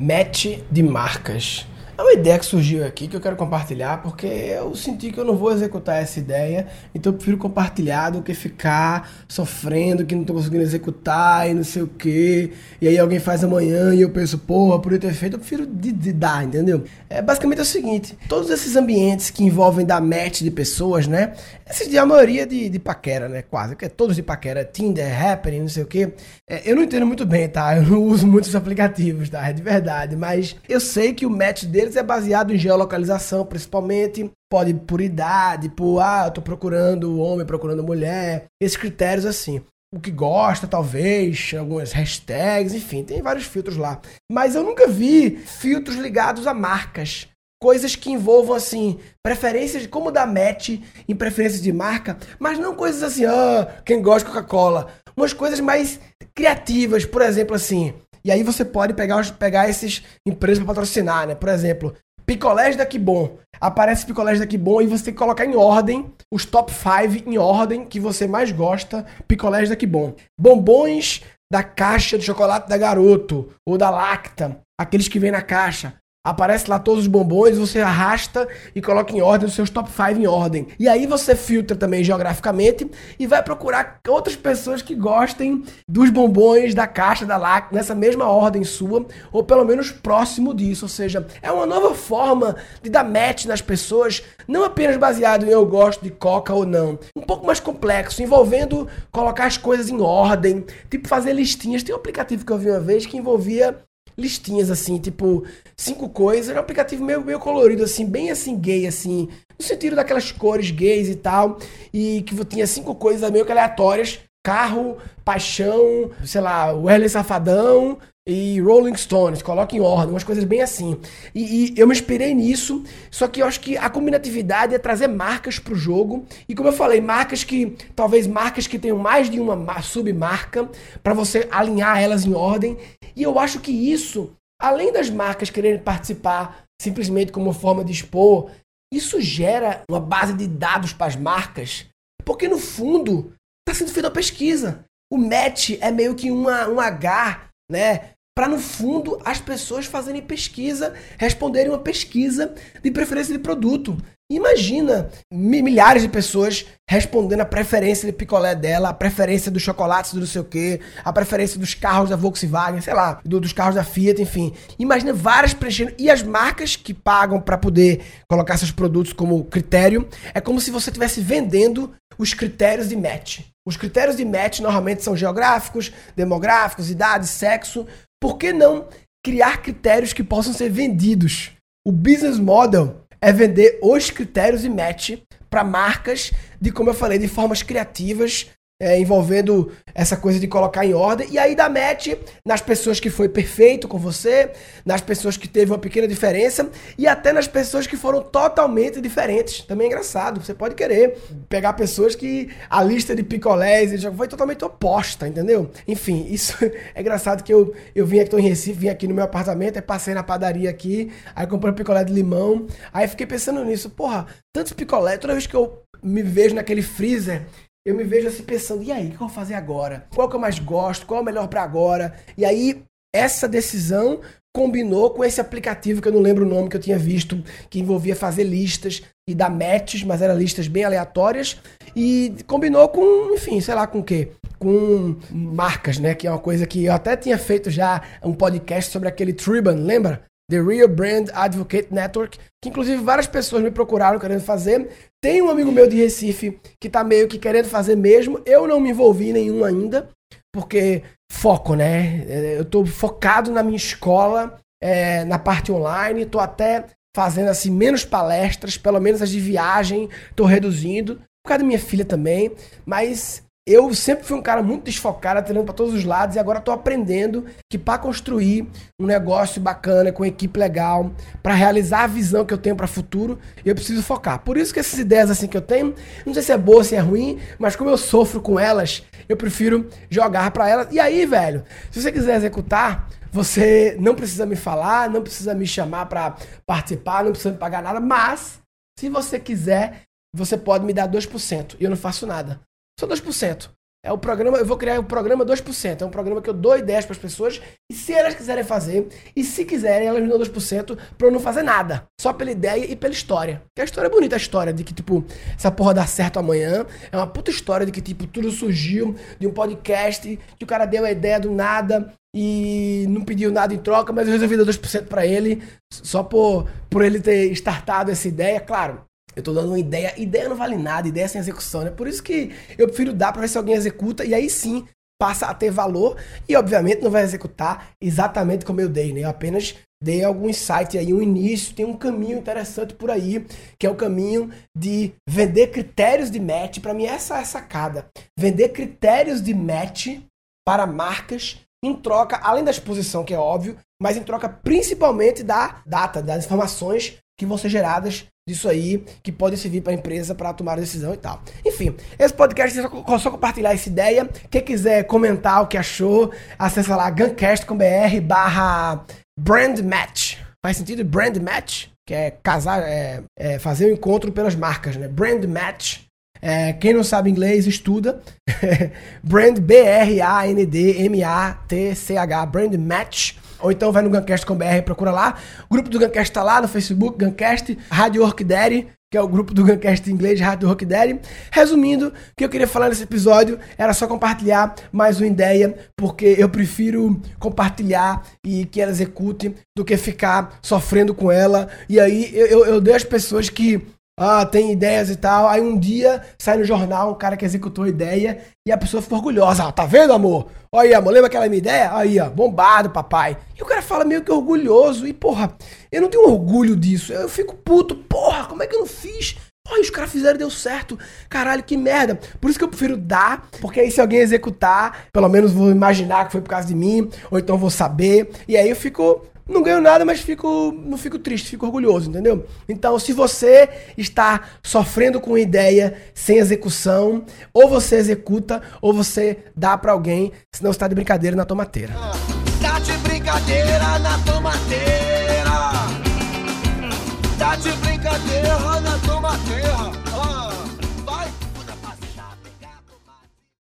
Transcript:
match de marcas. É uma ideia que surgiu aqui que eu quero compartilhar porque eu senti que eu não vou executar essa ideia, então eu prefiro compartilhar do que ficar sofrendo que não estou conseguindo executar e não sei o que. E aí alguém faz amanhã e eu penso, porra, por eu ter feito, eu prefiro de, de dar, entendeu? É, basicamente é o seguinte: todos esses ambientes que envolvem dar match de pessoas, né? Esses de a maioria de, de paquera, né? Quase, que é todos de paquera, Tinder, Happening, não sei o que. É, eu não entendo muito bem, tá? Eu não uso muitos aplicativos, tá? É de verdade, mas eu sei que o match deles deles é baseado em geolocalização, principalmente. Pode por idade, por, ah, eu tô procurando homem, procurando mulher. Esses critérios assim. O que gosta, talvez, algumas hashtags, enfim, tem vários filtros lá. Mas eu nunca vi filtros ligados a marcas coisas que envolvam assim preferências como da match em preferências de marca, mas não coisas assim, ah, quem gosta de Coca-Cola, umas coisas mais criativas, por exemplo assim, e aí você pode pegar, pegar esses empresas para patrocinar, né? Por exemplo, picolés da Kibon. Aparece picolés da Kibon e você tem que colocar em ordem os top 5 em ordem que você mais gosta, picolés da Kibon. Bombons da caixa de chocolate da Garoto ou da Lacta, aqueles que vem na caixa. Aparece lá todos os bombons, você arrasta e coloca em ordem os seus top 5 em ordem. E aí você filtra também geograficamente e vai procurar outras pessoas que gostem dos bombons da caixa da LAC nessa mesma ordem sua, ou pelo menos próximo disso. Ou seja, é uma nova forma de dar match nas pessoas, não apenas baseado em eu gosto de coca ou não. Um pouco mais complexo, envolvendo colocar as coisas em ordem, tipo fazer listinhas. Tem um aplicativo que eu vi uma vez que envolvia listinhas assim, tipo, cinco coisas. Era um aplicativo meio, meio colorido, assim, bem assim, gay, assim, no sentido daquelas cores gays e tal. E que tinha cinco coisas meio que aleatórias. Carro, paixão, sei lá, Wesley Safadão, e Rolling Stones, coloca em ordem, umas coisas bem assim. E, e, eu me inspirei nisso, só que eu acho que a combinatividade é trazer marcas para o jogo. E como eu falei, marcas que, talvez marcas que tenham mais de uma submarca, para você alinhar elas em ordem. E eu acho que isso, além das marcas quererem participar simplesmente como forma de expor, isso gera uma base de dados para as marcas, porque no fundo está sendo feita uma pesquisa. O match é meio que uma, um H, né? Para no fundo as pessoas fazerem pesquisa, responderem uma pesquisa de preferência de produto. Imagina milhares de pessoas respondendo a preferência de picolé dela, a preferência dos chocolates do não sei o quê, a preferência dos carros da Volkswagen, sei lá, do, dos carros da Fiat, enfim. Imagina várias preenchendo. E as marcas que pagam para poder colocar seus produtos como critério, é como se você estivesse vendendo os critérios de match. Os critérios de match normalmente são geográficos, demográficos, idade, sexo, por que não criar critérios que possam ser vendidos? O business model é vender os critérios de match para marcas de, como eu falei, de formas criativas é, envolvendo essa coisa de colocar em ordem, e aí dá match nas pessoas que foi perfeito com você, nas pessoas que teve uma pequena diferença, e até nas pessoas que foram totalmente diferentes. Também é engraçado, você pode querer pegar pessoas que a lista de picolés já foi totalmente oposta, entendeu? Enfim, isso é engraçado que eu, eu vim aqui, tô em Recife, vim aqui no meu apartamento, aí passei na padaria aqui, aí comprei um picolé de limão, aí fiquei pensando nisso, porra, tantos picolés, toda vez que eu me vejo naquele freezer, eu me vejo assim pensando, e aí, o que eu vou fazer agora? Qual que eu mais gosto? Qual é o melhor para agora? E aí, essa decisão combinou com esse aplicativo que eu não lembro o nome que eu tinha visto, que envolvia fazer listas e dar matches, mas eram listas bem aleatórias, e combinou com, enfim, sei lá com o quê? Com marcas, né? Que é uma coisa que eu até tinha feito já um podcast sobre aquele Triban, lembra? The Real Brand Advocate Network, que inclusive várias pessoas me procuraram querendo fazer. Tem um amigo meu de Recife que tá meio que querendo fazer mesmo. Eu não me envolvi em nenhum ainda, porque foco, né? É, eu tô focado na minha escola, é, na parte online, tô até fazendo assim menos palestras, pelo menos as de viagem, tô reduzindo, por causa da minha filha também, mas eu sempre fui um cara muito desfocado, atirando para todos os lados, e agora estou aprendendo que para construir um negócio bacana, com equipe legal, para realizar a visão que eu tenho para o futuro, eu preciso focar. Por isso que essas ideias assim que eu tenho, não sei se é boa, se é ruim, mas como eu sofro com elas, eu prefiro jogar para elas. E aí, velho, se você quiser executar, você não precisa me falar, não precisa me chamar para participar, não precisa me pagar nada, mas se você quiser, você pode me dar 2% e eu não faço nada. Só 2%. É o programa, eu vou criar o programa 2%. É um programa que eu dou ideias para as pessoas e se elas quiserem fazer, e se quiserem, elas me dão 2% para eu não fazer nada. Só pela ideia e pela história. Que a história é bonita, a história de que, tipo, essa porra dá certo amanhã. É uma puta história de que, tipo, tudo surgiu de um podcast, que o cara deu a ideia do nada e não pediu nada em troca, mas eu resolvi dar 2% para ele, só por, por ele ter startado essa ideia. Claro, eu tô dando uma ideia. Ideia não vale nada, ideia sem execução, né? Por isso que eu prefiro dar para ver se alguém executa e aí sim passa a ter valor e obviamente não vai executar exatamente como eu dei, né? Eu apenas dei algum insight aí, um início, tem um caminho interessante por aí, que é o caminho de vender critérios de match. Para mim essa é a sacada. Vender critérios de match para marcas em troca, além da exposição, que é óbvio, mas em troca principalmente da data, das informações que vão ser geradas disso aí, que podem servir para a empresa para tomar a decisão e tal. Enfim, esse podcast é só, só compartilhar essa ideia. Quem quiser comentar o que achou, acessa lá guncast.com.br barra brand match. Faz sentido? Brand match? Que é casar, é, é fazer um encontro pelas marcas, né? Brand match. É, quem não sabe inglês, estuda. brand, B-R-A-N-D-M-A-T-C-H. Brand match ou então vai no Guncast.com.br, procura lá. O grupo do Guncast tá lá no Facebook, Guncast, Rádio Orquidere, que é o grupo do Guncast em inglês, Rádio Orquidere. Resumindo, o que eu queria falar nesse episódio era só compartilhar mais uma ideia, porque eu prefiro compartilhar e que ela execute do que ficar sofrendo com ela. E aí eu, eu, eu dei às pessoas que ah, tem ideias e tal. Aí um dia sai no jornal um cara que executou a ideia e a pessoa ficou orgulhosa. Ah, tá vendo, amor? Olha aí, amor, lembra aquela minha ideia? Aí, ó, bombado, papai. E o cara fala meio que orgulhoso. E, porra, eu não tenho orgulho disso. Eu fico puto. Porra, como é que eu não fiz? Olha, os caras fizeram e deu certo. Caralho, que merda. Por isso que eu prefiro dar, porque aí se alguém executar, pelo menos vou imaginar que foi por causa de mim, ou então vou saber. E aí eu fico não ganho nada, mas fico, não fico triste, fico orgulhoso, entendeu? Então, se você está sofrendo com ideia sem execução, ou você executa, ou você dá para alguém, senão você tá de brincadeira na tomateira. Tá de brincadeira na tomateira. Tá de brincadeira na tomateira.